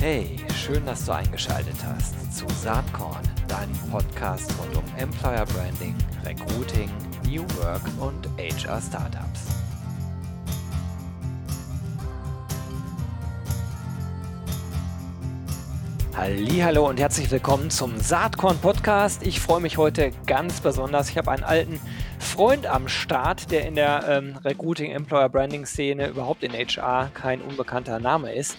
Hey, schön, dass du eingeschaltet hast zu Saatkorn, deinem Podcast rund um Employer Branding, Recruiting, New Work und HR Startups. Hallo und herzlich willkommen zum Saatkorn Podcast. Ich freue mich heute ganz besonders. Ich habe einen alten Freund am Start, der in der ähm, Recruiting Employer Branding Szene überhaupt in HR kein unbekannter Name ist.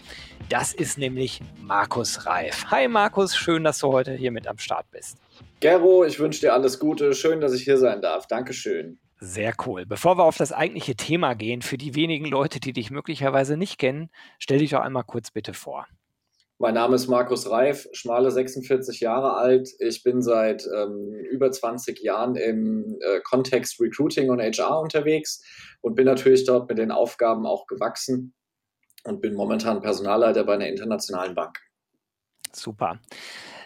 Das ist nämlich Markus Reif. Hi Markus, schön, dass du heute hier mit am Start bist. Gero, ich wünsche dir alles Gute. Schön, dass ich hier sein darf. Dankeschön. Sehr cool. Bevor wir auf das eigentliche Thema gehen, für die wenigen Leute, die dich möglicherweise nicht kennen, stell dich doch einmal kurz bitte vor. Mein Name ist Markus Reif, schmale 46 Jahre alt. Ich bin seit ähm, über 20 Jahren im äh, Kontext Recruiting und HR unterwegs und bin natürlich dort mit den Aufgaben auch gewachsen und bin momentan Personalleiter bei einer internationalen Bank. Super.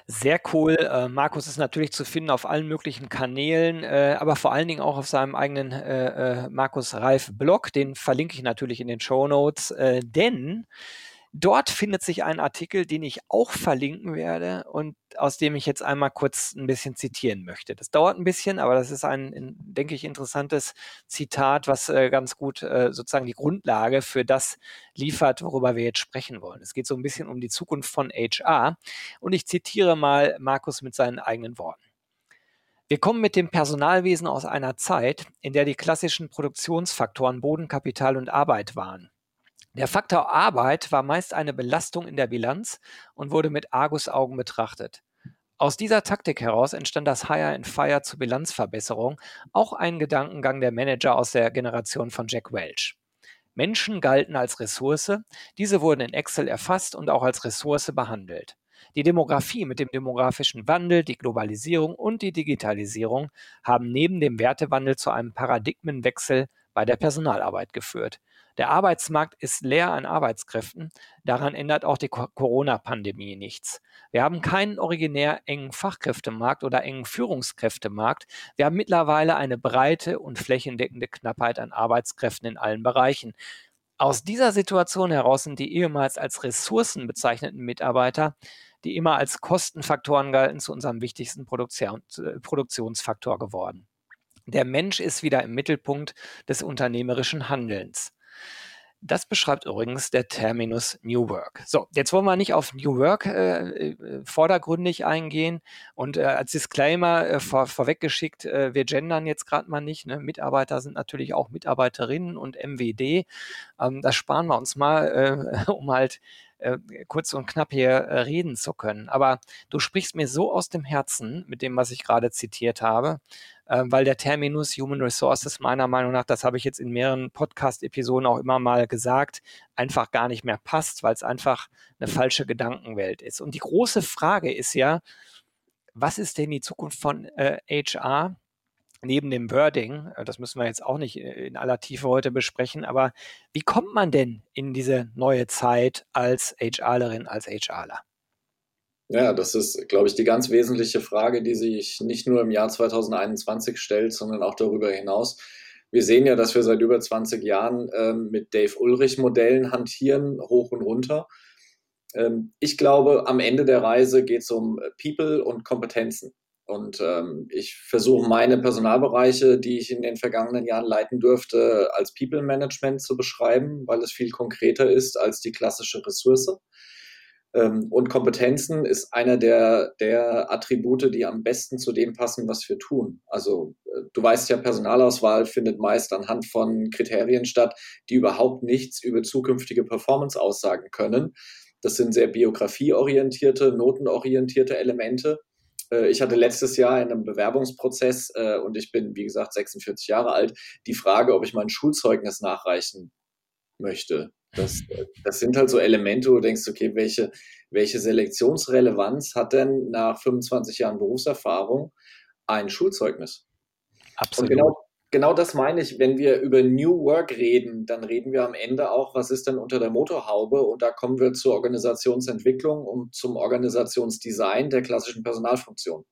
Sehr cool. Äh, Markus ist natürlich zu finden auf allen möglichen Kanälen, äh, aber vor allen Dingen auch auf seinem eigenen äh, äh Markus Reif Blog. Den verlinke ich natürlich in den Show Notes, äh, denn Dort findet sich ein Artikel, den ich auch verlinken werde und aus dem ich jetzt einmal kurz ein bisschen zitieren möchte. Das dauert ein bisschen, aber das ist ein, denke ich, interessantes Zitat, was äh, ganz gut äh, sozusagen die Grundlage für das liefert, worüber wir jetzt sprechen wollen. Es geht so ein bisschen um die Zukunft von HR und ich zitiere mal Markus mit seinen eigenen Worten. Wir kommen mit dem Personalwesen aus einer Zeit, in der die klassischen Produktionsfaktoren Bodenkapital und Arbeit waren. Der Faktor Arbeit war meist eine Belastung in der Bilanz und wurde mit Argusaugen betrachtet. Aus dieser Taktik heraus entstand das Hire and Fire zur Bilanzverbesserung, auch ein Gedankengang der Manager aus der Generation von Jack Welch. Menschen galten als Ressource, diese wurden in Excel erfasst und auch als Ressource behandelt. Die Demografie mit dem demografischen Wandel, die Globalisierung und die Digitalisierung haben neben dem Wertewandel zu einem Paradigmenwechsel bei der Personalarbeit geführt. Der Arbeitsmarkt ist leer an Arbeitskräften. Daran ändert auch die Corona-Pandemie nichts. Wir haben keinen originär engen Fachkräftemarkt oder engen Führungskräftemarkt. Wir haben mittlerweile eine breite und flächendeckende Knappheit an Arbeitskräften in allen Bereichen. Aus dieser Situation heraus sind die ehemals als Ressourcen bezeichneten Mitarbeiter, die immer als Kostenfaktoren galten, zu unserem wichtigsten äh, Produktionsfaktor geworden. Der Mensch ist wieder im Mittelpunkt des unternehmerischen Handelns. Das beschreibt übrigens der Terminus New Work. So, jetzt wollen wir nicht auf New Work äh, äh, vordergründig eingehen und äh, als Disclaimer äh, vor, vorweggeschickt, äh, wir gendern jetzt gerade mal nicht. Ne? Mitarbeiter sind natürlich auch Mitarbeiterinnen und MWD. Ähm, das sparen wir uns mal, äh, um halt äh, kurz und knapp hier äh, reden zu können. Aber du sprichst mir so aus dem Herzen mit dem, was ich gerade zitiert habe, äh, weil der Terminus Human Resources meiner Meinung nach, das habe ich jetzt in mehreren Podcast-Episoden auch immer mal gesagt, einfach gar nicht mehr passt, weil es einfach eine falsche Gedankenwelt ist. Und die große Frage ist ja, was ist denn die Zukunft von äh, HR? Neben dem Wording, äh, das müssen wir jetzt auch nicht äh, in aller Tiefe heute besprechen, aber wie kommt man denn in diese neue Zeit als HRlerin, als HRler? Ja, das ist, glaube ich, die ganz wesentliche Frage, die sich nicht nur im Jahr 2021 stellt, sondern auch darüber hinaus. Wir sehen ja, dass wir seit über 20 Jahren ähm, mit Dave Ulrich Modellen hantieren, hoch und runter. Ähm, ich glaube, am Ende der Reise geht es um People und Kompetenzen. Und ähm, ich versuche meine Personalbereiche, die ich in den vergangenen Jahren leiten durfte, als People Management zu beschreiben, weil es viel konkreter ist als die klassische Ressource. Ähm, und Kompetenzen ist einer der, der Attribute, die am besten zu dem passen, was wir tun. Also äh, du weißt ja, Personalauswahl findet meist anhand von Kriterien statt, die überhaupt nichts über zukünftige Performance aussagen können. Das sind sehr biografieorientierte, notenorientierte Elemente ich hatte letztes Jahr in einem Bewerbungsprozess äh, und ich bin, wie gesagt, 46 Jahre alt, die Frage, ob ich mein Schulzeugnis nachreichen möchte. Das, äh, das sind halt so Elemente, wo du denkst, okay, welche, welche Selektionsrelevanz hat denn nach 25 Jahren Berufserfahrung ein Schulzeugnis? Absolut. Und genau, genau das meine ich, wenn wir über New Work reden, dann reden wir am Ende auch, was ist denn unter der Motorhaube? Und da kommen wir zur Organisationsentwicklung und zum Organisationsdesign der klassischen Personalfunktion.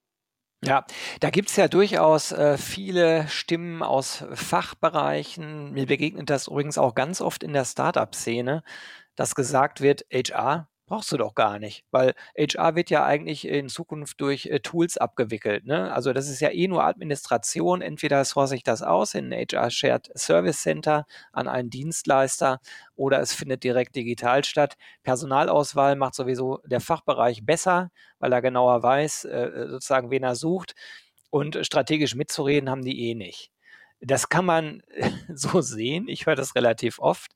Ja, da gibt es ja durchaus äh, viele Stimmen aus Fachbereichen. Mir begegnet das übrigens auch ganz oft in der Startup-Szene, dass gesagt wird, HR brauchst du doch gar nicht, weil HR wird ja eigentlich in Zukunft durch äh, Tools abgewickelt. Ne? Also das ist ja eh nur Administration. Entweder source ich das aus in ein HR Shared Service Center an einen Dienstleister oder es findet direkt digital statt. Personalauswahl macht sowieso der Fachbereich besser, weil er genauer weiß, äh, sozusagen, wen er sucht. Und strategisch mitzureden haben die eh nicht. Das kann man so sehen. Ich höre das relativ oft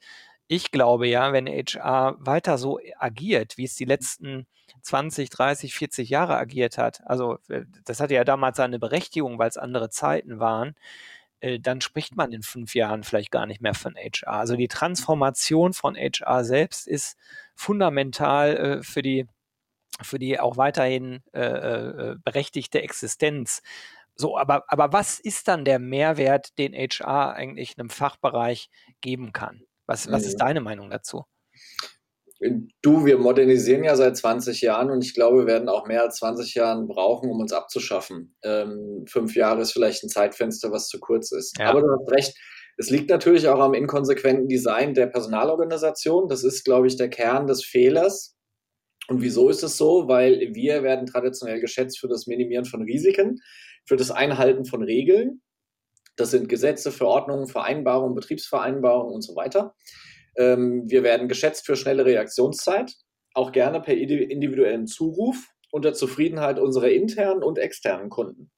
ich glaube ja, wenn HR weiter so agiert, wie es die letzten 20, 30, 40 Jahre agiert hat, also äh, das hatte ja damals seine Berechtigung, weil es andere Zeiten waren, äh, dann spricht man in fünf Jahren vielleicht gar nicht mehr von HR. Also die Transformation von HR selbst ist fundamental äh, für die für die auch weiterhin äh, berechtigte Existenz. So, aber, aber was ist dann der Mehrwert, den HR eigentlich einem Fachbereich geben kann? Was, was ist mhm. deine Meinung dazu? Du, wir modernisieren ja seit 20 Jahren und ich glaube, wir werden auch mehr als 20 Jahre brauchen, um uns abzuschaffen. Ähm, fünf Jahre ist vielleicht ein Zeitfenster, was zu kurz ist. Ja. Aber du hast recht. Es liegt natürlich auch am inkonsequenten Design der Personalorganisation. Das ist, glaube ich, der Kern des Fehlers. Und wieso ist es so? Weil wir werden traditionell geschätzt für das Minimieren von Risiken, für das Einhalten von Regeln. Das sind Gesetze, Verordnungen, Vereinbarungen, Betriebsvereinbarungen und so weiter. Ähm, wir werden geschätzt für schnelle Reaktionszeit, auch gerne per individuellen Zuruf unter Zufriedenheit unserer internen und externen Kunden.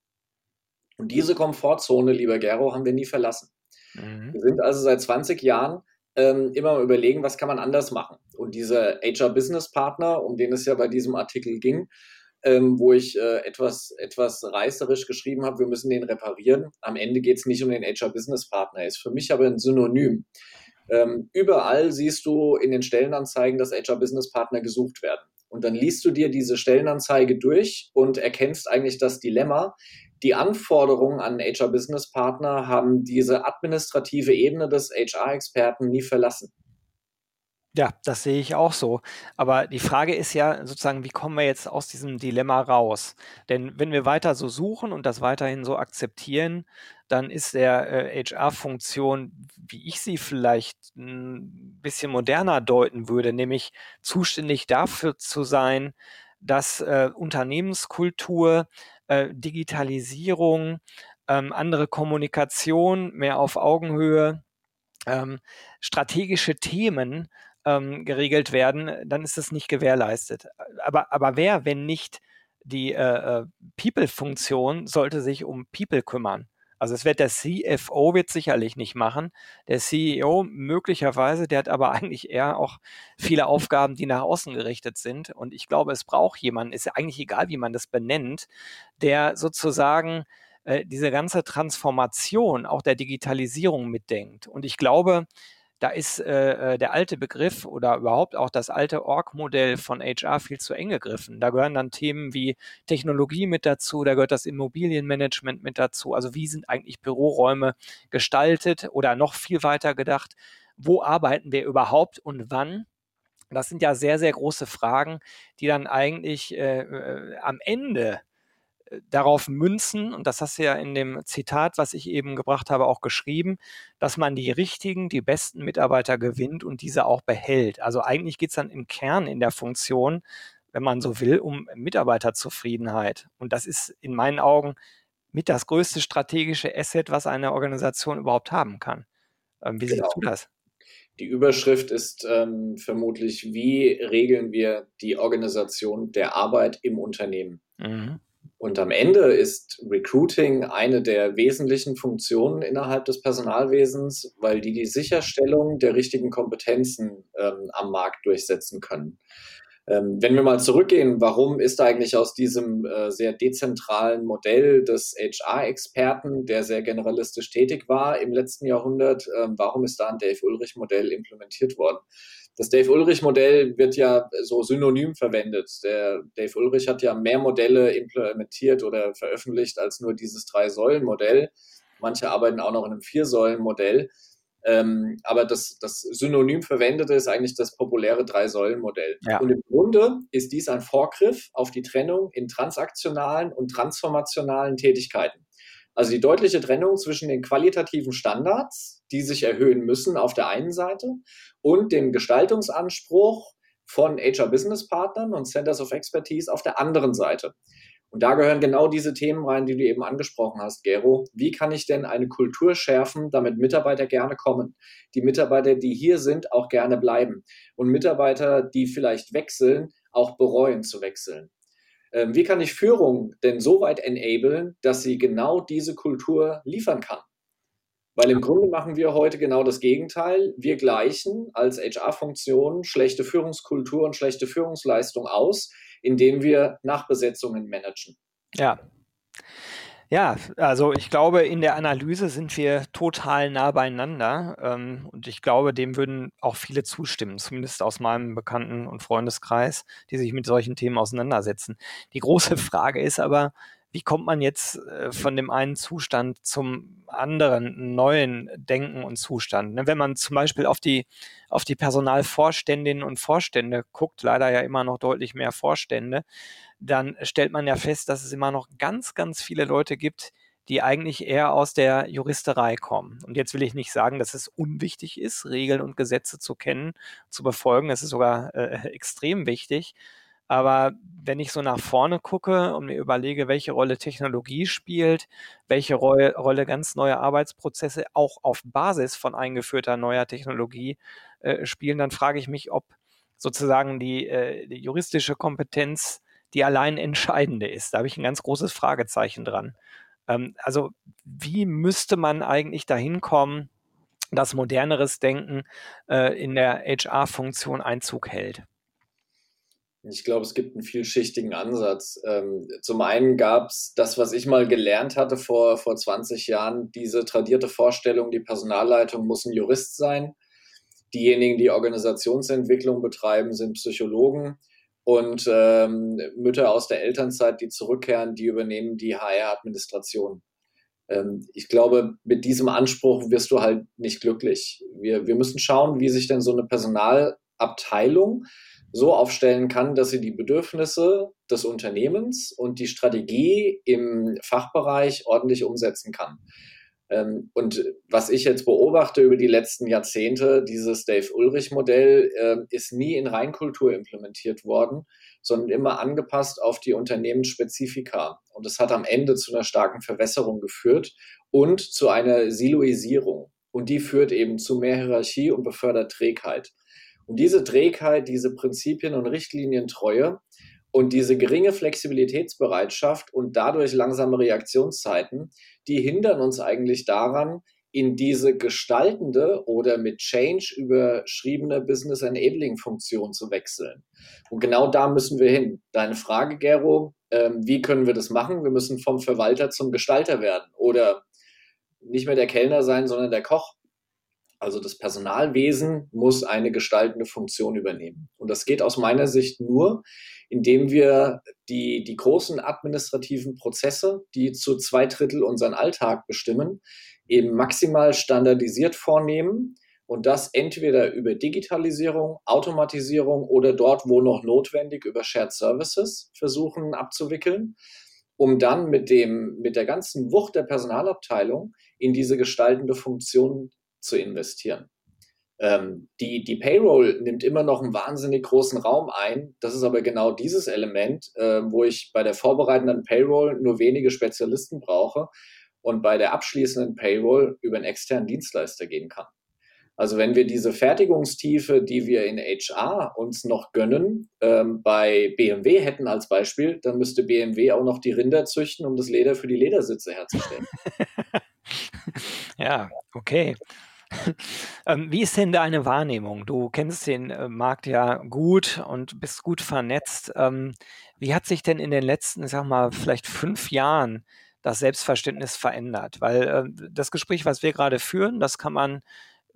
Und diese Komfortzone, lieber Gero, haben wir nie verlassen. Mhm. Wir sind also seit 20 Jahren ähm, immer überlegen, was kann man anders machen. Und diese HR Business Partner, um den es ja bei diesem Artikel ging, ähm, wo ich äh, etwas, etwas reißerisch geschrieben habe, wir müssen den reparieren. Am Ende geht es nicht um den HR Business Partner, ist für mich aber ein Synonym. Ähm, überall siehst du in den Stellenanzeigen, dass HR Business Partner gesucht werden. Und dann liest du dir diese Stellenanzeige durch und erkennst eigentlich das Dilemma. Die Anforderungen an HR Business Partner haben diese administrative Ebene des HR-Experten nie verlassen. Ja, das sehe ich auch so. Aber die Frage ist ja sozusagen, wie kommen wir jetzt aus diesem Dilemma raus? Denn wenn wir weiter so suchen und das weiterhin so akzeptieren, dann ist der äh, HR-Funktion, wie ich sie vielleicht ein bisschen moderner deuten würde, nämlich zuständig dafür zu sein, dass äh, Unternehmenskultur, äh, Digitalisierung, ähm, andere Kommunikation, mehr auf Augenhöhe, ähm, strategische Themen ähm, geregelt werden, dann ist das nicht gewährleistet. Aber, aber wer, wenn nicht die äh, äh People-Funktion, sollte sich um People kümmern? Also es wird der CFO wird sicherlich nicht machen. Der CEO möglicherweise, der hat aber eigentlich eher auch viele Aufgaben, die nach außen gerichtet sind. Und ich glaube, es braucht jemanden, ist ja eigentlich egal, wie man das benennt, der sozusagen äh, diese ganze Transformation auch der Digitalisierung mitdenkt. Und ich glaube, da ist äh, äh, der alte Begriff oder überhaupt auch das alte Org-Modell von HR viel zu eng gegriffen. Da gehören dann Themen wie Technologie mit dazu, da gehört das Immobilienmanagement mit dazu. Also wie sind eigentlich Büroräume gestaltet oder noch viel weiter gedacht, wo arbeiten wir überhaupt und wann? Das sind ja sehr, sehr große Fragen, die dann eigentlich äh, äh am Ende darauf münzen, und das hast du ja in dem Zitat, was ich eben gebracht habe, auch geschrieben, dass man die richtigen, die besten Mitarbeiter gewinnt und diese auch behält. Also eigentlich geht es dann im Kern in der Funktion, wenn man so will, um Mitarbeiterzufriedenheit. Und das ist in meinen Augen mit das größte strategische Asset, was eine Organisation überhaupt haben kann. Ähm, wie genau. siehst du das? Die Überschrift ist ähm, vermutlich, wie regeln wir die Organisation der Arbeit im Unternehmen? Mhm. Und am Ende ist Recruiting eine der wesentlichen Funktionen innerhalb des Personalwesens, weil die die Sicherstellung der richtigen Kompetenzen ähm, am Markt durchsetzen können. Ähm, wenn wir mal zurückgehen, warum ist eigentlich aus diesem äh, sehr dezentralen Modell des HR-Experten, der sehr generalistisch tätig war im letzten Jahrhundert, äh, warum ist da ein Dave-Ulrich-Modell implementiert worden? Das Dave Ulrich-Modell wird ja so synonym verwendet. Der Dave Ulrich hat ja mehr Modelle implementiert oder veröffentlicht als nur dieses Drei-Säulen-Modell. Manche arbeiten auch noch in einem Vier-Säulen-Modell. Ähm, aber das, das synonym verwendete ist eigentlich das populäre Drei-Säulen-Modell. Ja. Und im Grunde ist dies ein Vorgriff auf die Trennung in transaktionalen und transformationalen Tätigkeiten. Also die deutliche Trennung zwischen den qualitativen Standards, die sich erhöhen müssen auf der einen Seite, und dem Gestaltungsanspruch von HR-Business-Partnern und Centers of Expertise auf der anderen Seite. Und da gehören genau diese Themen rein, die du eben angesprochen hast, Gero. Wie kann ich denn eine Kultur schärfen, damit Mitarbeiter gerne kommen? Die Mitarbeiter, die hier sind, auch gerne bleiben. Und Mitarbeiter, die vielleicht wechseln, auch bereuen zu wechseln. Ähm, wie kann ich Führung denn so weit enablen, dass sie genau diese Kultur liefern kann? Weil im Grunde machen wir heute genau das Gegenteil. Wir gleichen als HR-Funktion schlechte Führungskultur und schlechte Führungsleistung aus, indem wir Nachbesetzungen managen. Ja. Ja, also ich glaube, in der Analyse sind wir total nah beieinander ähm, und ich glaube, dem würden auch viele zustimmen, zumindest aus meinem Bekannten- und Freundeskreis, die sich mit solchen Themen auseinandersetzen. Die große Frage ist aber, wie kommt man jetzt äh, von dem einen Zustand zum anderen neuen Denken und Zustand? Ne? Wenn man zum Beispiel auf die, auf die Personalvorständinnen und Vorstände guckt, leider ja immer noch deutlich mehr Vorstände, dann stellt man ja fest, dass es immer noch ganz, ganz viele Leute gibt, die eigentlich eher aus der Juristerei kommen. Und jetzt will ich nicht sagen, dass es unwichtig ist, Regeln und Gesetze zu kennen, zu befolgen. Es ist sogar äh, extrem wichtig. Aber wenn ich so nach vorne gucke und mir überlege, welche Rolle Technologie spielt, welche Rolle, Rolle ganz neue Arbeitsprozesse auch auf Basis von eingeführter neuer Technologie äh, spielen, dann frage ich mich, ob sozusagen die, äh, die juristische Kompetenz die allein entscheidende ist. Da habe ich ein ganz großes Fragezeichen dran. Ähm, also wie müsste man eigentlich dahin kommen, dass moderneres Denken äh, in der HR-Funktion Einzug hält? Ich glaube, es gibt einen vielschichtigen Ansatz. Ähm, zum einen gab es das, was ich mal gelernt hatte vor, vor 20 Jahren, diese tradierte Vorstellung, die Personalleitung muss ein Jurist sein. Diejenigen, die Organisationsentwicklung betreiben, sind Psychologen. Und ähm, Mütter aus der Elternzeit, die zurückkehren, die übernehmen die HR-Administration. Ähm, ich glaube, mit diesem Anspruch wirst du halt nicht glücklich. Wir, wir müssen schauen, wie sich denn so eine Personalabteilung so aufstellen kann, dass sie die Bedürfnisse des Unternehmens und die Strategie im Fachbereich ordentlich umsetzen kann. Ähm, und was ich jetzt beobachte über die letzten Jahrzehnte, dieses Dave-Ulrich-Modell äh, ist nie in Reinkultur implementiert worden, sondern immer angepasst auf die Unternehmensspezifika. Und es hat am Ende zu einer starken Verwässerung geführt und zu einer Siloisierung. Und die führt eben zu mehr Hierarchie und befördert Trägheit. Und diese Trägheit, diese Prinzipien- und Richtlinientreue und diese geringe Flexibilitätsbereitschaft und dadurch langsame Reaktionszeiten, die hindern uns eigentlich daran, in diese gestaltende oder mit Change überschriebene Business Enabling Funktion zu wechseln. Und genau da müssen wir hin. Deine Frage, Gero, ähm, wie können wir das machen? Wir müssen vom Verwalter zum Gestalter werden oder nicht mehr der Kellner sein, sondern der Koch. Also das Personalwesen muss eine gestaltende Funktion übernehmen. Und das geht aus meiner Sicht nur, indem wir die, die großen administrativen Prozesse, die zu zwei Drittel unseren Alltag bestimmen, eben maximal standardisiert vornehmen und das entweder über Digitalisierung, Automatisierung oder dort, wo noch notwendig, über Shared Services versuchen abzuwickeln, um dann mit, dem, mit der ganzen Wucht der Personalabteilung in diese gestaltende Funktion zu investieren. Ähm, die, die Payroll nimmt immer noch einen wahnsinnig großen Raum ein. Das ist aber genau dieses Element, äh, wo ich bei der vorbereitenden Payroll nur wenige Spezialisten brauche und bei der abschließenden Payroll über einen externen Dienstleister gehen kann. Also wenn wir diese Fertigungstiefe, die wir in HR uns noch gönnen, ähm, bei BMW hätten als Beispiel, dann müsste BMW auch noch die Rinder züchten, um das Leder für die Ledersitze herzustellen. ja, okay. Ähm, wie ist denn deine Wahrnehmung? Du kennst den äh, Markt ja gut und bist gut vernetzt. Ähm, wie hat sich denn in den letzten, sag mal, vielleicht fünf Jahren das Selbstverständnis verändert? Weil äh, das Gespräch, was wir gerade führen, das kann man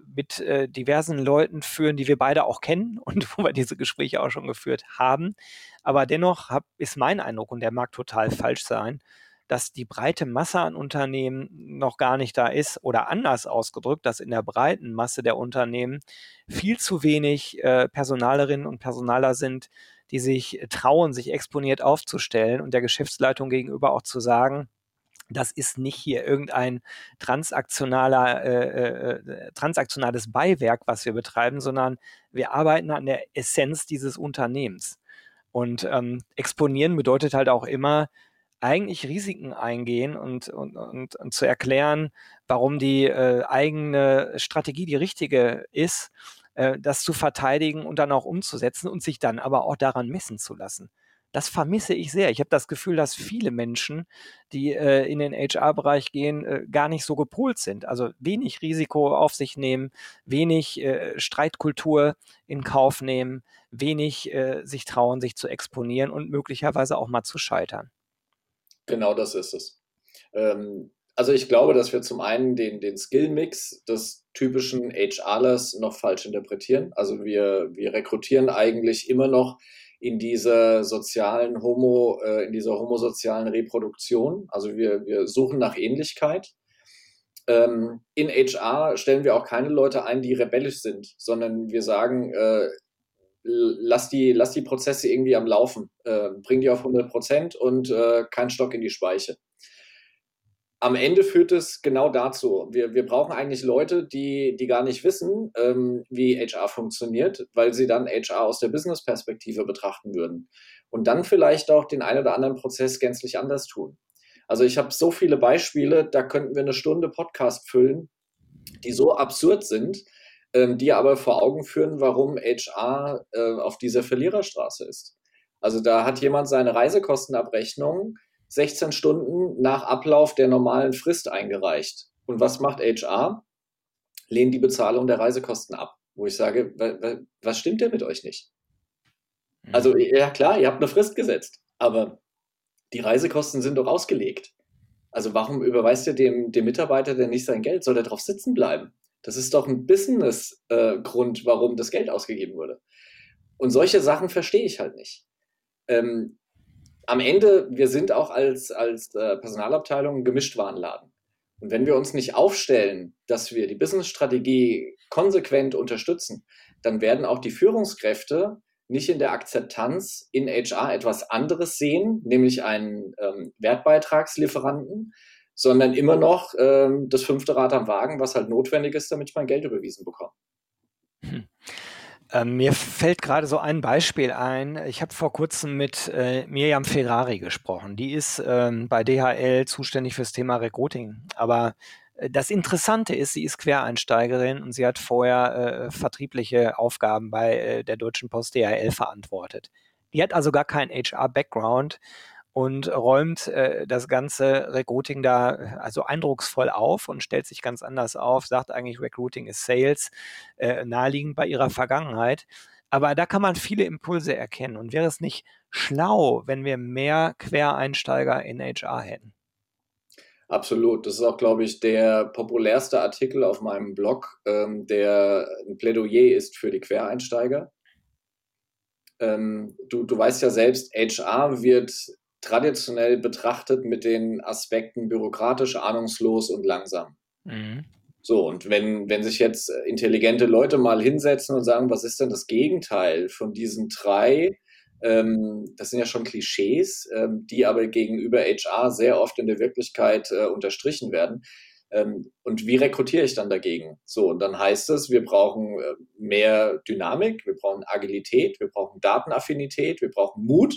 mit äh, diversen Leuten führen, die wir beide auch kennen und wo wir diese Gespräche auch schon geführt haben. Aber dennoch hab, ist mein Eindruck, und der mag total falsch sein, dass die breite Masse an Unternehmen noch gar nicht da ist oder anders ausgedrückt, dass in der breiten Masse der Unternehmen viel zu wenig äh, Personalerinnen und Personaler sind, die sich trauen, sich exponiert aufzustellen und der Geschäftsleitung gegenüber auch zu sagen, das ist nicht hier irgendein transaktionaler, äh, äh, äh, transaktionales Beiwerk, was wir betreiben, sondern wir arbeiten an der Essenz dieses Unternehmens. Und ähm, exponieren bedeutet halt auch immer, eigentlich Risiken eingehen und, und, und, und zu erklären, warum die äh, eigene Strategie die richtige ist, äh, das zu verteidigen und dann auch umzusetzen und sich dann aber auch daran messen zu lassen das vermisse ich sehr. Ich habe das Gefühl, dass viele Menschen, die äh, in den HR-Bereich gehen, äh, gar nicht so gepolt sind. Also wenig Risiko auf sich nehmen, wenig äh, Streitkultur in Kauf nehmen, wenig äh, sich trauen, sich zu exponieren und möglicherweise auch mal zu scheitern. Genau das ist es. Ähm, also ich glaube, dass wir zum einen den, den Skill-Mix des typischen HRlers noch falsch interpretieren. Also wir, wir rekrutieren eigentlich immer noch in dieser sozialen Homo, äh, in dieser homosozialen Reproduktion. Also wir, wir suchen nach Ähnlichkeit. Ähm, in HR stellen wir auch keine Leute ein, die rebellisch sind, sondern wir sagen, äh, lass, die, lass die Prozesse irgendwie am Laufen, äh, bring die auf 100 Prozent und äh, kein Stock in die Speiche am Ende führt es genau dazu. Wir, wir brauchen eigentlich Leute, die, die gar nicht wissen, ähm, wie HR funktioniert, weil sie dann HR aus der Business-Perspektive betrachten würden. Und dann vielleicht auch den einen oder anderen Prozess gänzlich anders tun. Also ich habe so viele Beispiele, da könnten wir eine Stunde Podcast füllen, die so absurd sind, ähm, die aber vor Augen führen, warum HR äh, auf dieser Verliererstraße ist. Also da hat jemand seine Reisekostenabrechnung 16 Stunden nach Ablauf der normalen Frist eingereicht. Und was macht HR? Lehnt die Bezahlung der Reisekosten ab. Wo ich sage, was stimmt denn mit euch nicht? Mhm. Also, ja klar, ihr habt eine Frist gesetzt, aber die Reisekosten sind doch ausgelegt. Also warum überweist ihr dem, dem Mitarbeiter denn nicht sein Geld? Soll er drauf sitzen bleiben? Das ist doch ein Business-Grund, äh, warum das Geld ausgegeben wurde. Und solche Sachen verstehe ich halt nicht. Ähm, am Ende, wir sind auch als, als äh, Personalabteilung ein Gemischtwarenladen. Und wenn wir uns nicht aufstellen, dass wir die Businessstrategie konsequent unterstützen, dann werden auch die Führungskräfte nicht in der Akzeptanz in HR etwas anderes sehen, nämlich einen ähm, Wertbeitragslieferanten, sondern immer noch ähm, das fünfte Rad am Wagen, was halt notwendig ist, damit ich mein Geld überwiesen bekomme. Hm. Ähm, mir fällt gerade so ein Beispiel ein. Ich habe vor kurzem mit äh, Miriam Ferrari gesprochen. Die ist ähm, bei DHL zuständig fürs Thema Recruiting. Aber äh, das Interessante ist, sie ist Quereinsteigerin und sie hat vorher äh, vertriebliche Aufgaben bei äh, der Deutschen Post DHL verantwortet. Die hat also gar keinen HR-Background und räumt äh, das ganze Recruiting da äh, also eindrucksvoll auf und stellt sich ganz anders auf, sagt eigentlich Recruiting ist Sales, äh, naheliegend bei ihrer Vergangenheit. Aber da kann man viele Impulse erkennen. Und wäre es nicht schlau, wenn wir mehr Quereinsteiger in HR hätten? Absolut. Das ist auch, glaube ich, der populärste Artikel auf meinem Blog, ähm, der ein Plädoyer ist für die Quereinsteiger. Ähm, du, du weißt ja selbst, HR wird traditionell betrachtet mit den Aspekten bürokratisch, ahnungslos und langsam. Mhm. So, und wenn, wenn sich jetzt intelligente Leute mal hinsetzen und sagen, was ist denn das Gegenteil von diesen drei, ähm, das sind ja schon Klischees, ähm, die aber gegenüber HR sehr oft in der Wirklichkeit äh, unterstrichen werden. Ähm, und wie rekrutiere ich dann dagegen? So, und dann heißt es, wir brauchen äh, mehr Dynamik, wir brauchen Agilität, wir brauchen Datenaffinität, wir brauchen Mut,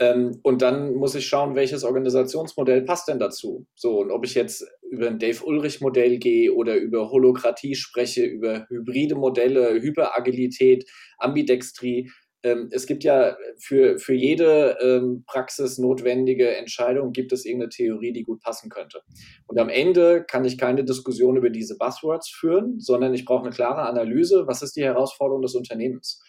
ähm, und dann muss ich schauen, welches Organisationsmodell passt denn dazu. So, und ob ich jetzt über ein Dave-Ulrich-Modell gehe oder über Holokratie spreche, über hybride Modelle, Hyperagilität, Ambidextrie. Ähm, es gibt ja für, für jede ähm, Praxis notwendige Entscheidung gibt es irgendeine Theorie, die gut passen könnte. Und am Ende kann ich keine Diskussion über diese Buzzwords führen, sondern ich brauche eine klare Analyse, was ist die Herausforderung des Unternehmens.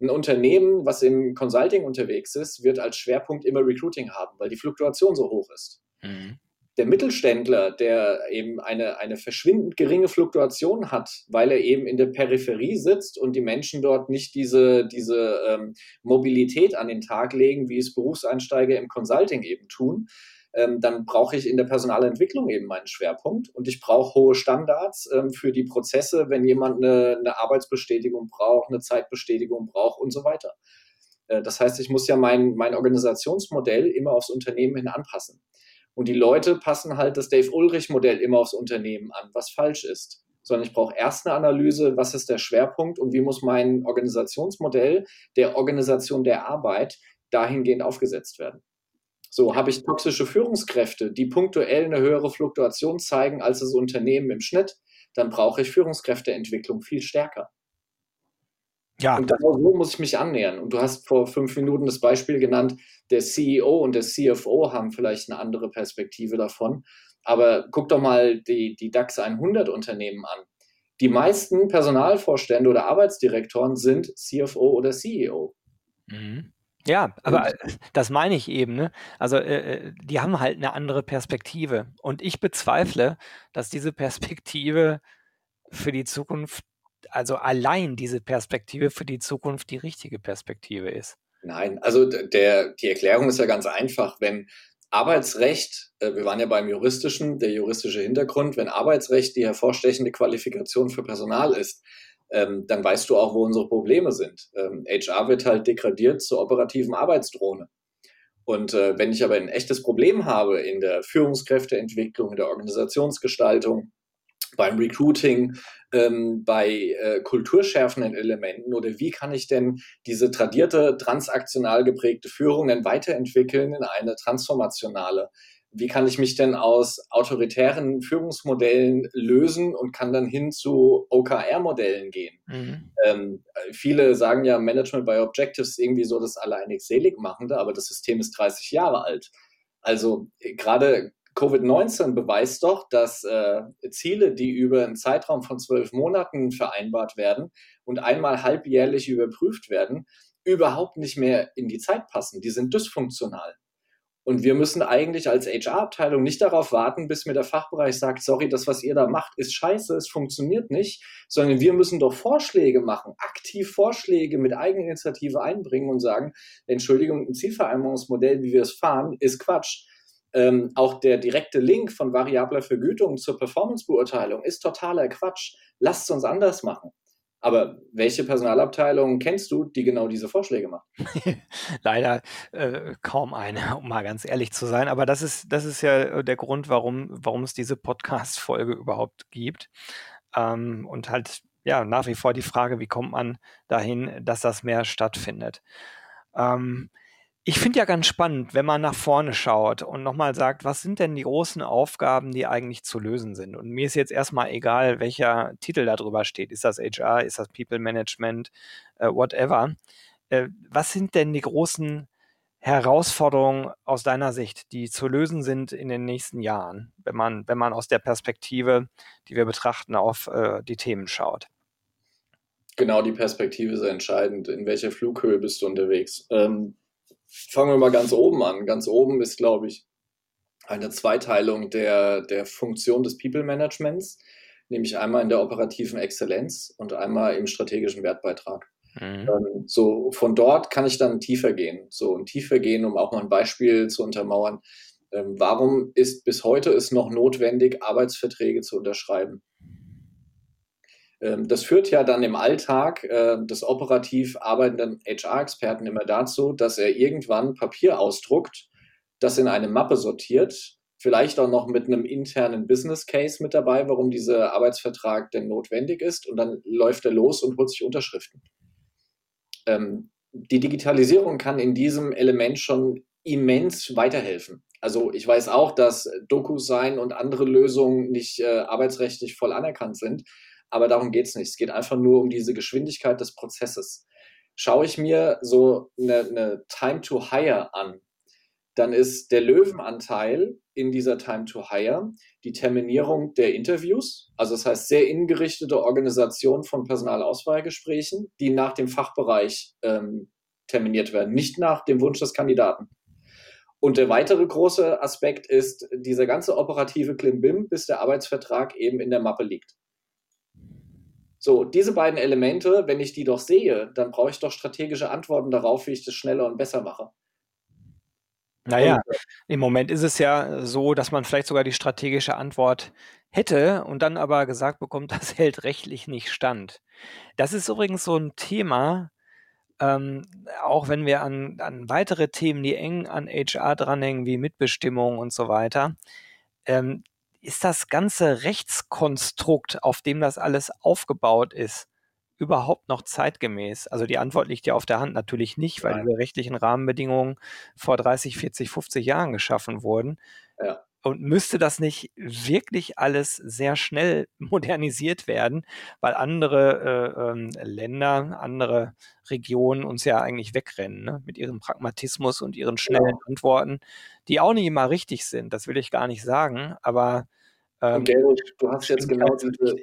Ein Unternehmen, was im Consulting unterwegs ist, wird als Schwerpunkt immer Recruiting haben, weil die Fluktuation so hoch ist. Mhm. Der Mittelständler, der eben eine, eine verschwindend geringe Fluktuation hat, weil er eben in der Peripherie sitzt und die Menschen dort nicht diese, diese ähm, Mobilität an den Tag legen, wie es Berufseinsteiger im Consulting eben tun, ähm, dann brauche ich in der Personalentwicklung eben meinen Schwerpunkt und ich brauche hohe Standards ähm, für die Prozesse, wenn jemand eine, eine, Arbeitsbestätigung braucht, eine Zeitbestätigung braucht und so weiter. Äh, das heißt, ich muss ja mein, mein Organisationsmodell immer aufs Unternehmen hin anpassen. Und die Leute passen halt das Dave-Ulrich-Modell immer aufs Unternehmen an, was falsch ist. Sondern ich brauche erst eine Analyse, was ist der Schwerpunkt und wie muss mein Organisationsmodell der Organisation der Arbeit dahingehend aufgesetzt werden. So habe ich toxische Führungskräfte, die punktuell eine höhere Fluktuation zeigen als das Unternehmen im Schnitt, dann brauche ich Führungskräfteentwicklung viel stärker. Ja. Und genau so muss ich mich annähern. Und du hast vor fünf Minuten das Beispiel genannt, der CEO und der CFO haben vielleicht eine andere Perspektive davon. Aber guck doch mal die, die DAX 100 Unternehmen an. Die meisten Personalvorstände oder Arbeitsdirektoren sind CFO oder CEO. Mhm. Ja, aber und, das meine ich eben. Ne? Also äh, äh, die haben halt eine andere Perspektive. Und ich bezweifle, dass diese Perspektive für die Zukunft also allein diese Perspektive für die Zukunft die richtige Perspektive ist. Nein, also der, die Erklärung ist ja ganz einfach. Wenn Arbeitsrecht, äh, wir waren ja beim juristischen, der juristische Hintergrund, wenn Arbeitsrecht die hervorstechende Qualifikation für Personal ist, ähm, dann weißt du auch, wo unsere Probleme sind. Ähm, HR wird halt degradiert zur operativen Arbeitsdrohne. Und äh, wenn ich aber ein echtes Problem habe in der Führungskräfteentwicklung, in der Organisationsgestaltung, beim Recruiting, ähm, bei äh, kulturschärfenden Elementen oder wie kann ich denn diese tradierte, transaktional geprägte Führung denn weiterentwickeln in eine transformationale? Wie kann ich mich denn aus autoritären Führungsmodellen lösen und kann dann hin zu OKR-Modellen gehen? Mhm. Ähm, viele sagen ja, Management by Objectives irgendwie so das alleinig selig machende, aber das System ist 30 Jahre alt. Also äh, gerade Covid-19 beweist doch, dass äh, Ziele, die über einen Zeitraum von zwölf Monaten vereinbart werden und einmal halbjährlich überprüft werden, überhaupt nicht mehr in die Zeit passen. Die sind dysfunktional. Und wir müssen eigentlich als HR-Abteilung nicht darauf warten, bis mir der Fachbereich sagt, sorry, das, was ihr da macht, ist scheiße, es funktioniert nicht, sondern wir müssen doch Vorschläge machen, aktiv Vorschläge mit Eigeninitiative einbringen und sagen, Entschuldigung, ein Zielvereinbarungsmodell, wie wir es fahren, ist Quatsch ähm, auch der direkte Link von variabler Vergütung zur Performancebeurteilung ist totaler Quatsch. Lasst es uns anders machen. Aber welche Personalabteilung kennst du, die genau diese Vorschläge macht? Leider äh, kaum eine, um mal ganz ehrlich zu sein. Aber das ist, das ist ja der Grund, warum, warum es diese Podcast-Folge überhaupt gibt. Ähm, und halt ja nach wie vor die Frage, wie kommt man dahin, dass das mehr stattfindet. Ähm, ich finde ja ganz spannend, wenn man nach vorne schaut und nochmal sagt, was sind denn die großen Aufgaben, die eigentlich zu lösen sind? Und mir ist jetzt erstmal egal, welcher Titel da drüber steht. Ist das HR, ist das People Management, äh, whatever. Äh, was sind denn die großen Herausforderungen aus deiner Sicht, die zu lösen sind in den nächsten Jahren, wenn man, wenn man aus der Perspektive, die wir betrachten, auf äh, die Themen schaut? Genau, die Perspektive ist entscheidend. In welcher Flughöhe bist du unterwegs? Ähm, fangen wir mal ganz oben an. Ganz oben ist, glaube ich, eine Zweiteilung der, der Funktion des People Managements, nämlich einmal in der operativen Exzellenz und einmal im strategischen Wertbeitrag. Mhm. Ähm, so von dort kann ich dann tiefer gehen, so und tiefer gehen, um auch mal ein Beispiel zu untermauern. Ähm, warum ist bis heute es noch notwendig, Arbeitsverträge zu unterschreiben? Ähm, das führt ja dann im Alltag äh, des operativ arbeitenden HR-Experten immer dazu, dass er irgendwann Papier ausdruckt, das in eine Mappe sortiert, vielleicht auch noch mit einem internen Business Case mit dabei, warum dieser Arbeitsvertrag denn notwendig ist, und dann läuft er los und holt sich Unterschriften. Ähm, die Digitalisierung kann in diesem Element schon immens weiterhelfen. Also ich weiß auch, dass DocuSign und andere Lösungen nicht äh, arbeitsrechtlich voll anerkannt sind. Aber darum geht es nicht. Es geht einfach nur um diese Geschwindigkeit des Prozesses. Schaue ich mir so eine, eine Time to Hire an, dann ist der Löwenanteil in dieser Time to Hire die Terminierung der Interviews, also das heißt sehr ingerichtete Organisation von Personalauswahlgesprächen, die nach dem Fachbereich ähm, terminiert werden, nicht nach dem Wunsch des Kandidaten. Und der weitere große Aspekt ist dieser ganze operative Klimbim, bis der Arbeitsvertrag eben in der Mappe liegt. So, diese beiden Elemente, wenn ich die doch sehe, dann brauche ich doch strategische Antworten darauf, wie ich das schneller und besser mache. Naja, äh, im Moment ist es ja so, dass man vielleicht sogar die strategische Antwort hätte und dann aber gesagt bekommt, das hält rechtlich nicht stand. Das ist übrigens so ein Thema, ähm, auch wenn wir an, an weitere Themen, die eng an HR dranhängen, wie Mitbestimmung und so weiter, ähm, ist das ganze Rechtskonstrukt, auf dem das alles aufgebaut ist, überhaupt noch zeitgemäß? Also die Antwort liegt ja auf der Hand natürlich nicht, weil Nein. diese rechtlichen Rahmenbedingungen vor 30, 40, 50 Jahren geschaffen wurden. Ja. Und müsste das nicht wirklich alles sehr schnell modernisiert werden, weil andere äh, ähm, Länder, andere Regionen uns ja eigentlich wegrennen ne? mit ihrem Pragmatismus und ihren schnellen ja. Antworten, die auch nicht immer richtig sind, das will ich gar nicht sagen, aber ähm, Gerrit, du hast jetzt genau diese,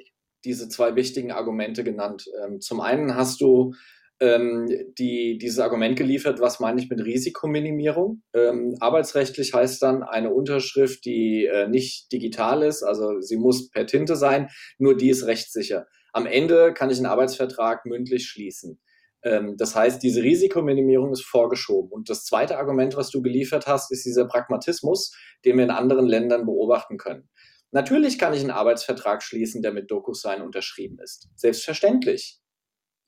diese zwei wichtigen Argumente genannt. Ähm, zum einen hast du ähm, die, dieses Argument geliefert, was meine ich mit Risikominimierung. Ähm, arbeitsrechtlich heißt dann eine Unterschrift, die äh, nicht digital ist, also sie muss per Tinte sein, nur die ist rechtssicher. Am Ende kann ich einen Arbeitsvertrag mündlich schließen. Ähm, das heißt, diese Risikominimierung ist vorgeschoben. Und das zweite Argument, was du geliefert hast, ist dieser Pragmatismus, den wir in anderen Ländern beobachten können. Natürlich kann ich einen Arbeitsvertrag schließen, der mit DocuSign unterschrieben ist. Selbstverständlich.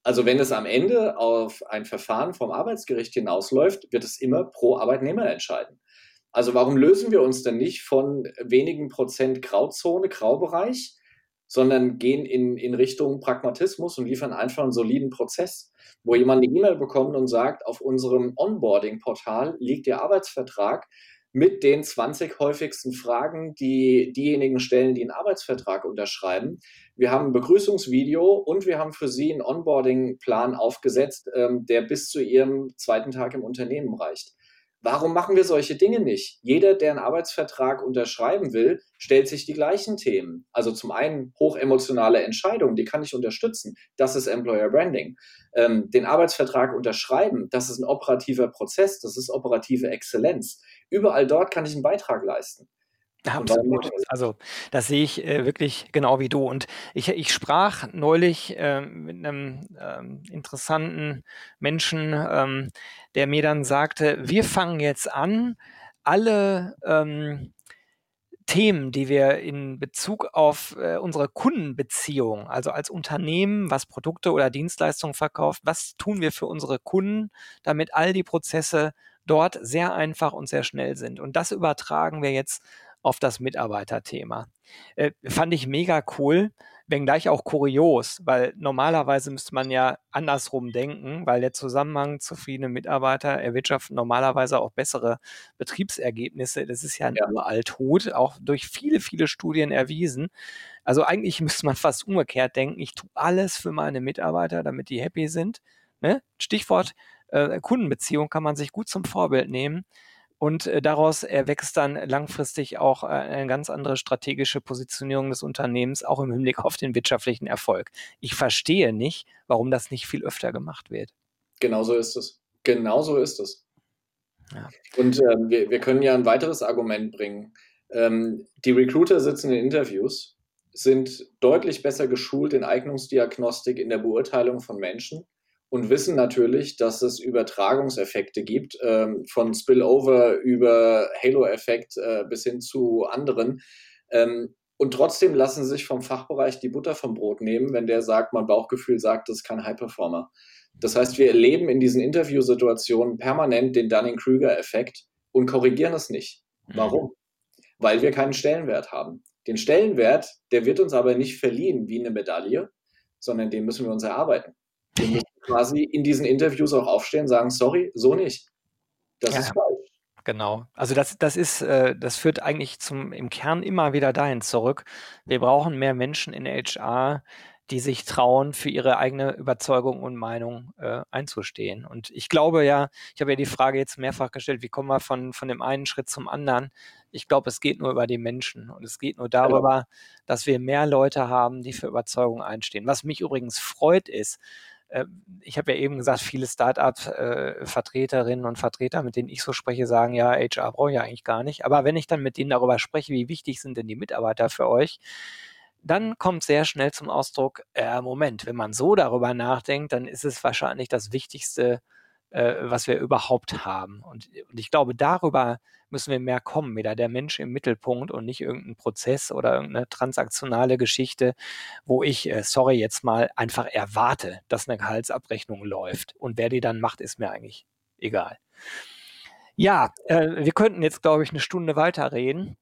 Also wenn es am Ende auf ein Verfahren vom Arbeitsgericht hinausläuft, wird es immer pro Arbeitnehmer entscheiden. Also warum lösen wir uns denn nicht von wenigen Prozent Grauzone, Graubereich, sondern gehen in, in Richtung Pragmatismus und liefern einfach einen soliden Prozess, wo jemand eine E-Mail bekommt und sagt, auf unserem Onboarding-Portal liegt der Arbeitsvertrag mit den 20 häufigsten Fragen, die diejenigen stellen, die einen Arbeitsvertrag unterschreiben. Wir haben ein Begrüßungsvideo und wir haben für Sie einen Onboarding-Plan aufgesetzt, ähm, der bis zu Ihrem zweiten Tag im Unternehmen reicht. Warum machen wir solche Dinge nicht? Jeder, der einen Arbeitsvertrag unterschreiben will, stellt sich die gleichen Themen. Also zum einen hochemotionale Entscheidungen, die kann ich unterstützen. Das ist Employer Branding. Ähm, den Arbeitsvertrag unterschreiben, das ist ein operativer Prozess, das ist operative Exzellenz. Überall dort kann ich einen Beitrag leisten. Absolut. Also das sehe ich äh, wirklich genau wie du. Und ich, ich sprach neulich äh, mit einem ähm, interessanten Menschen, ähm, der mir dann sagte, wir fangen jetzt an, alle ähm, Themen, die wir in Bezug auf äh, unsere Kundenbeziehung, also als Unternehmen, was Produkte oder Dienstleistungen verkauft, was tun wir für unsere Kunden, damit all die Prozesse dort sehr einfach und sehr schnell sind. Und das übertragen wir jetzt auf das Mitarbeiterthema. Äh, fand ich mega cool, wenngleich auch kurios, weil normalerweise müsste man ja andersrum denken, weil der Zusammenhang zufriedene Mitarbeiter erwirtschaften normalerweise auch bessere Betriebsergebnisse. Das ist ja ein ja. Uralthut, auch durch viele, viele Studien erwiesen. Also eigentlich müsste man fast umgekehrt denken, ich tue alles für meine Mitarbeiter, damit die happy sind. Ne? Stichwort äh, Kundenbeziehung kann man sich gut zum Vorbild nehmen. Und äh, daraus erwächst dann langfristig auch äh, eine ganz andere strategische Positionierung des Unternehmens, auch im Hinblick auf den wirtschaftlichen Erfolg. Ich verstehe nicht, warum das nicht viel öfter gemacht wird. Genau so ist es. Genau so ist es. Ja. Und äh, wir, wir können ja ein weiteres Argument bringen. Ähm, die Recruiter sitzen in Interviews, sind deutlich besser geschult in Eignungsdiagnostik, in der Beurteilung von Menschen und wissen natürlich, dass es Übertragungseffekte gibt, ähm, von Spillover über Halo-Effekt äh, bis hin zu anderen. Ähm, und trotzdem lassen sich vom Fachbereich die Butter vom Brot nehmen, wenn der sagt, mein Bauchgefühl sagt, das ist kein High-Performer. Das heißt, wir erleben in diesen Interviewsituationen permanent den Dunning-Kruger-Effekt und korrigieren es nicht. Mhm. Warum? Weil wir keinen Stellenwert haben. Den Stellenwert, der wird uns aber nicht verliehen wie eine Medaille, sondern den müssen wir uns erarbeiten. Wir müssen quasi in diesen Interviews auch aufstehen, sagen, sorry, so nicht. Das ja. ist falsch. Genau. Also das, das ist, äh, das führt eigentlich zum im Kern immer wieder dahin zurück. Wir brauchen mehr Menschen in HR, die sich trauen, für ihre eigene Überzeugung und Meinung äh, einzustehen. Und ich glaube ja, ich habe ja die Frage jetzt mehrfach gestellt, wie kommen wir von, von dem einen Schritt zum anderen? Ich glaube, es geht nur über die Menschen und es geht nur darüber, ja. dass wir mehr Leute haben, die für Überzeugung einstehen. Was mich übrigens freut, ist, ich habe ja eben gesagt, viele Start-up-Vertreterinnen äh, und Vertreter, mit denen ich so spreche, sagen, ja, HR brauche ich eigentlich gar nicht. Aber wenn ich dann mit denen darüber spreche, wie wichtig sind denn die Mitarbeiter für euch, dann kommt sehr schnell zum Ausdruck, äh, Moment, wenn man so darüber nachdenkt, dann ist es wahrscheinlich das Wichtigste äh, was wir überhaupt haben. Und, und ich glaube, darüber müssen wir mehr kommen, wieder der Mensch im Mittelpunkt und nicht irgendein Prozess oder irgendeine transaktionale Geschichte, wo ich, äh, sorry, jetzt mal einfach erwarte, dass eine Gehaltsabrechnung läuft. Und wer die dann macht, ist mir eigentlich egal. Ja, äh, wir könnten jetzt, glaube ich, eine Stunde weiterreden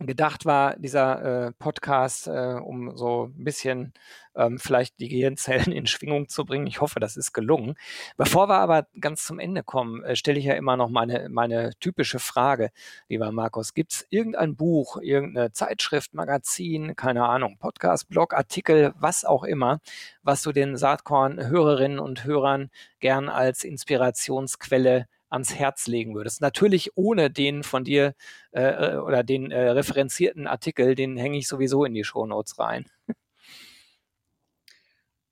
gedacht war, dieser äh, Podcast, äh, um so ein bisschen ähm, vielleicht die Gehirnzellen in Schwingung zu bringen. Ich hoffe, das ist gelungen. Bevor wir aber ganz zum Ende kommen, äh, stelle ich ja immer noch meine, meine typische Frage, lieber Markus. Gibt es irgendein Buch, irgendeine Zeitschrift, Magazin, keine Ahnung, Podcast, Blog, Artikel, was auch immer, was du den Saatkorn-Hörerinnen und Hörern gern als Inspirationsquelle ans Herz legen würdest. Natürlich ohne den von dir äh, äh, oder den äh, referenzierten Artikel, den hänge ich sowieso in die Shownotes rein.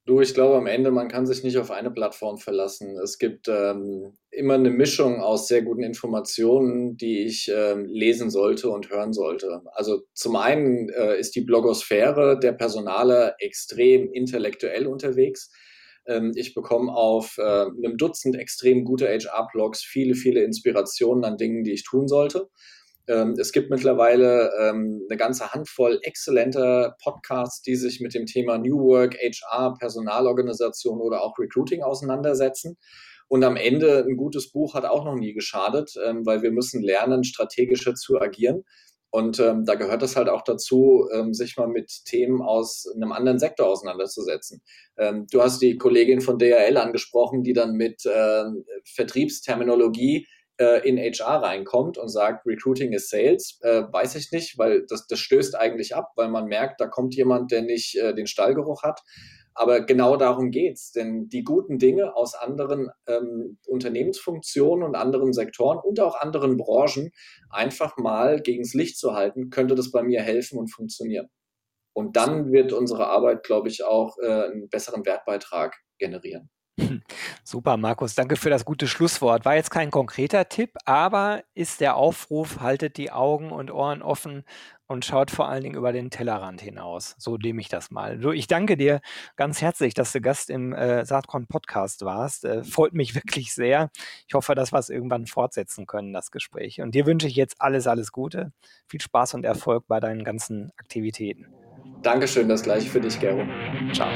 Du, ich glaube am Ende, man kann sich nicht auf eine Plattform verlassen. Es gibt ähm, immer eine Mischung aus sehr guten Informationen, die ich ähm, lesen sollte und hören sollte. Also zum einen äh, ist die Blogosphäre der Personale extrem intellektuell unterwegs. Ähm, ich bekomme auf äh, einem Dutzend extrem gute HR-Blogs viele, viele Inspirationen an Dingen, die ich tun sollte. Ähm, es gibt mittlerweile ähm, eine ganze Handvoll exzellenter Podcasts, die sich mit dem Thema New Work, HR, Personalorganisation oder auch Recruiting auseinandersetzen. Und am Ende ein gutes Buch hat auch noch nie geschadet, weil wir müssen lernen, strategischer zu agieren. Und ähm, da gehört es halt auch dazu, ähm, sich mal mit Themen aus einem anderen Sektor auseinanderzusetzen. Ähm, du hast die Kollegin von DRL angesprochen, die dann mit äh, Vertriebsterminologie äh, in HR reinkommt und sagt, Recruiting is Sales. Äh, weiß ich nicht, weil das, das stößt eigentlich ab, weil man merkt, da kommt jemand, der nicht äh, den Stallgeruch hat. Aber genau darum geht's, denn die guten Dinge aus anderen ähm, Unternehmensfunktionen und anderen Sektoren und auch anderen Branchen einfach mal gegens Licht zu halten, könnte das bei mir helfen und funktionieren. Und dann wird unsere Arbeit, glaube ich, auch äh, einen besseren Wertbeitrag generieren. Super, Markus, danke für das gute Schlusswort. War jetzt kein konkreter Tipp, aber ist der Aufruf, haltet die Augen und Ohren offen und schaut vor allen Dingen über den Tellerrand hinaus. So nehme ich das mal. Ich danke dir ganz herzlich, dass du Gast im äh, Saatkorn Podcast warst. Äh, freut mich wirklich sehr. Ich hoffe, dass wir es irgendwann fortsetzen können, das Gespräch. Und dir wünsche ich jetzt alles, alles Gute. Viel Spaß und Erfolg bei deinen ganzen Aktivitäten. Dankeschön, das gleiche für dich, Gero. Ciao.